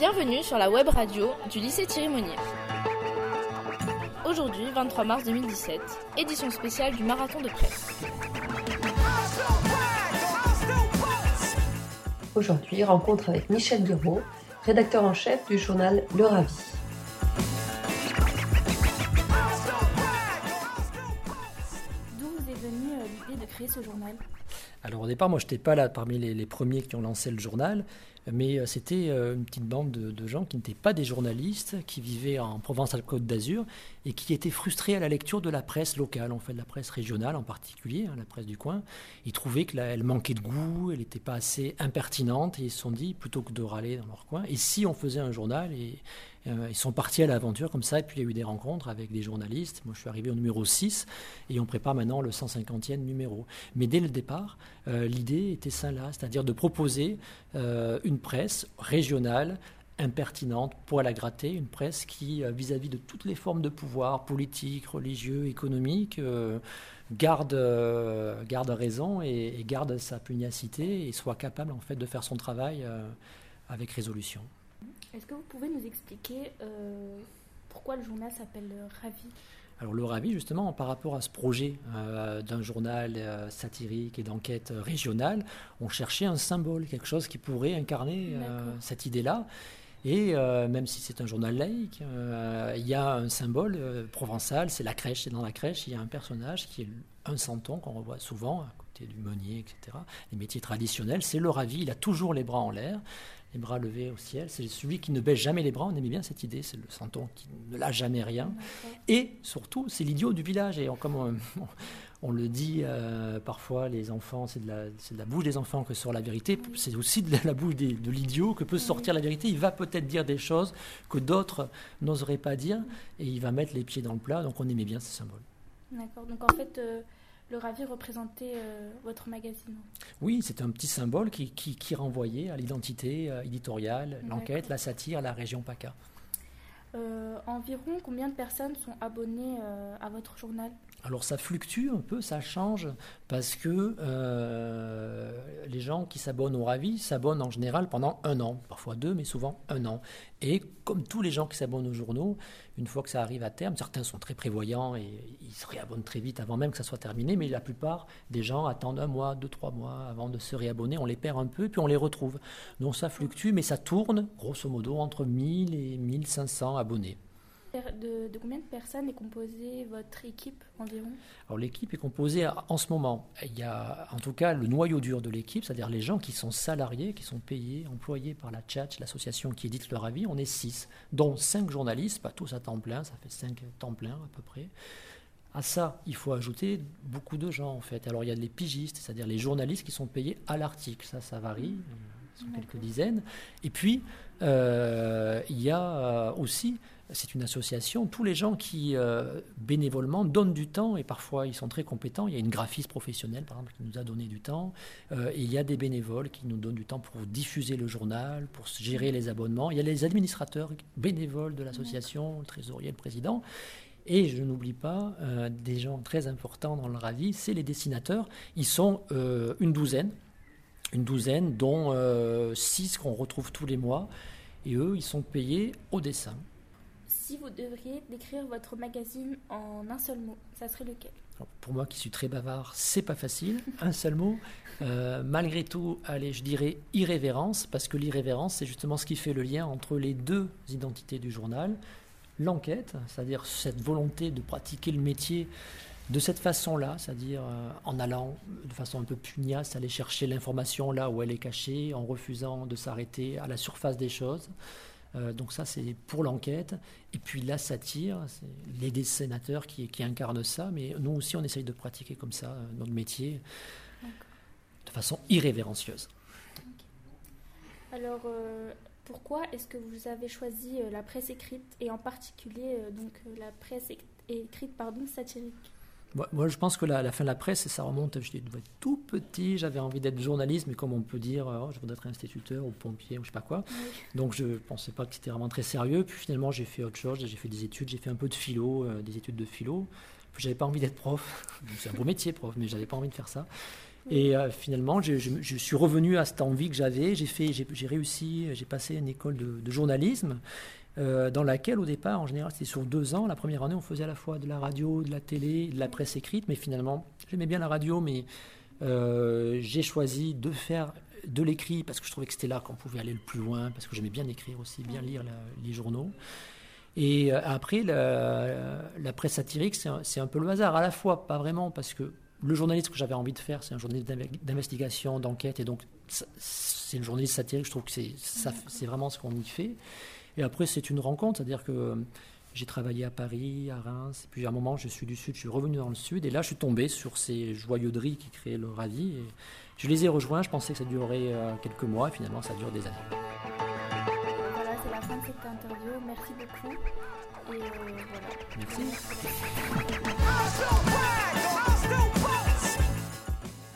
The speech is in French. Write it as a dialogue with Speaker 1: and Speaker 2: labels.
Speaker 1: Bienvenue sur la web radio du lycée Thierry Monnier. Aujourd'hui, 23 mars 2017, édition spéciale du marathon de presse.
Speaker 2: Aujourd'hui, rencontre avec Michel Guiraud, rédacteur en chef du journal Le Ravi.
Speaker 1: D'où vous est venue euh, l'idée de créer ce journal?
Speaker 3: Alors au départ, moi, je n'étais pas là parmi les, premiers qui ont lancé le journal, mais euh, c'était euh, une petite bande de, de gens qui n'étaient pas des journalistes, qui vivaient en Provence-Alpes-Côte d'Azur et qui étaient frustrés à la lecture de la presse locale, en fait, de la presse régionale en particulier, hein, la presse du coin. Ils trouvaient qu'elle manquait de goût, elle n'était pas assez impertinente et ils se sont dit, plutôt que de râler dans leur coin, et si on faisait un journal et, euh, ils sont partis à l'aventure comme ça, et puis il y a eu des rencontres avec des journalistes. Moi, je suis arrivé au numéro 6, et on prépare maintenant le 150e numéro. Mais dès le départ, euh, l'idée était celle-là, c'est-à-dire de proposer euh, une presse régionale, impertinente, poil à gratter, une presse qui, vis-à-vis de toutes les formes de pouvoir, politique, religieux, économique, garde, garde raison et, garde sa pugnacité et soit capable en fait de faire son travail avec résolution.
Speaker 1: Est-ce que vous pouvez nous expliquer euh, pourquoi le journal s'appelle euh, Ravi?
Speaker 3: Alors le Ravi, justement, par rapport à ce projet euh, d'un journal euh, satirique et d'enquête régionale, on cherchait un symbole, quelque chose qui pourrait incarner cette idée-là. Et euh, même si c'est un journal laïque, euh, il y a un symbole euh, provençal, c'est la crèche. Et dans la crèche, il y a un personnage qui est un santon qu'on revoit souvent à côté du meunier, etc. Les métiers traditionnels, c'est le ravi. Il a toujours les bras en l'air, les bras levés au ciel. C'est celui qui ne baisse jamais les bras. On aimait bien cette idée. C'est le santon qui ne lâche jamais rien. Et surtout, c'est l'idiot du village. Et on- comme on, on le dit euh, parfois, les enfants, c'est de, la, c'est de la bouche des enfants que sort la vérité. C'est aussi de la bouche des- de l'idiot que peut sortir la vérité. Il va peut-être dire des choses que d'autres n'oseraient pas dire. Et il va mettre les pieds dans le plat. Donc on aimait bien ce symbole.
Speaker 1: D'accord. Donc en fait, euh, le Ravi représentait euh, votre magazine.
Speaker 3: Oui, c'est un petit symbole qui, qui- qui renvoyait à l'identité éditoriale, l'enquête, la satire, la région PACA.
Speaker 1: Environ combien de personnes sont abonnées à votre journal?
Speaker 3: Alors ça fluctue un peu, ça change, parce que euh, les gens qui s'abonnent au Ravi s'abonnent en général pendant un an, parfois deux, mais souvent un an. Et comme tous les gens qui s'abonnent aux journaux, une fois que ça arrive à terme, certains sont très prévoyants et ils se réabonnent très vite avant même que ça soit terminé, mais la plupart des gens attendent un mois, deux, trois mois avant de se réabonner. On les perd un peu, puis on les retrouve. Donc ça fluctue, mais ça tourne, grosso modo, entre 1000 et 1500 abonnés.
Speaker 1: De, de combien de personnes est composée votre équipe environ?
Speaker 3: Alors l'équipe est composée en ce moment. Il y a en tout cas le noyau dur de l'équipe, c'est-à-dire les gens qui sont salariés, qui sont payés, employés par la Tchatch, l'association qui édite leur avis. On est six, dont cinq journalistes, pas tous à temps plein, ça fait cinq temps plein à peu près. À ça, il faut ajouter beaucoup de gens en fait. Alors il y a les pigistes, c'est-à-dire les journalistes qui sont payés à l'article. Ça, ça varie. Ce sont quelques dizaines. Et puis, euh, il y a euh, aussi, c'est une association, tous les gens qui euh, bénévolement donnent du temps, et parfois ils sont très compétents. Il y a une graphiste professionnelle, par exemple, qui nous a donné du temps. Euh, et il y a des bénévoles qui nous donnent du temps pour diffuser le journal, pour gérer les abonnements. Il y a les administrateurs bénévoles de l'association, le trésorier, le président. Et je n'oublie pas des gens très importants dans le Ravi, c'est les dessinateurs. Ils sont une douzaine, une douzaine, dont euh, six qu'on retrouve tous les mois. Et eux, ils sont payés au dessin.
Speaker 1: Si vous devriez décrire votre magazine en un seul mot, ça serait lequel?
Speaker 3: Alors, pour moi qui suis très bavard, c'est pas facile. Un seul mot. Euh, malgré tout, allez, je dirais irrévérence, parce que l'irrévérence, c'est justement ce qui fait le lien entre les deux identités du journal. L'enquête, c'est-à-dire cette volonté de pratiquer le métier de cette façon-là, c'est-à-dire euh, en allant de façon un peu pugnace aller chercher l'information là où elle est cachée, en refusant de s'arrêter à la surface des choses. Euh, donc ça, c'est pour l'enquête. Et puis la satire, c'est les dessinateurs qui, qui incarnent ça, mais nous aussi, on essaye de pratiquer comme ça euh, notre métier de façon irrévérencieuse.
Speaker 1: Alors, euh, pourquoi est-ce que vous avez choisi la presse écrite et en particulier donc la presse éc- écrite pardon satirique?
Speaker 3: Moi, moi, je pense que la, la fin de la presse, ça remonte, je devais être tout petit, j'avais envie d'être journaliste, mais comme on peut dire, euh, oh, je voudrais être instituteur ou pompier ou je sais pas quoi. Donc je pensais pas que c'était vraiment très sérieux. Puis finalement, j'ai fait autre chose, j'ai fait des études, j'ai fait un peu de philo, euh, des études de philo. Puis j'avais pas envie d'être prof. C'est un beau métier, prof, mais j'avais pas envie de faire ça. Et euh, finalement, je, je- je suis revenu à cette envie que j'avais. J'ai fait, j'ai j'ai réussi, j'ai passé une école de, de journalisme euh, dans laquelle, au départ, en général, c'était sur deux ans. La première année, on faisait à la fois de la radio, de la télé, de la presse écrite, mais finalement, j'aimais bien la radio, mais euh, j'ai choisi de faire de l'écrit parce que je trouvais que c'était là qu'on pouvait aller le plus loin, parce que j'aimais bien écrire aussi, bien lire les journaux. Et euh, après, la, presse satirique, c'est un, un peu le hasard. À la fois, pas vraiment, parce que le journalisme que j'avais envie de faire, c'est un journaliste d'inve- d'investigation, d'enquête, et donc c'est le journaliste satirique, je trouve que c'est vraiment ce qu'on y fait. Et après, c'est une rencontre, c'est-à-dire que euh, j'ai travaillé à Paris, à Reims, et puis à un moment, je suis du Sud, je suis revenu dans le Sud, et là, je suis tombé sur ces joyauderies qui créaient le Ravi, et je les ai rejoints, je pensais que ça durerait euh, quelques mois, et finalement, ça dure des années.
Speaker 1: Voilà, c'est la fin de cette interview. Merci beaucoup. Et euh, voilà.
Speaker 3: Merci.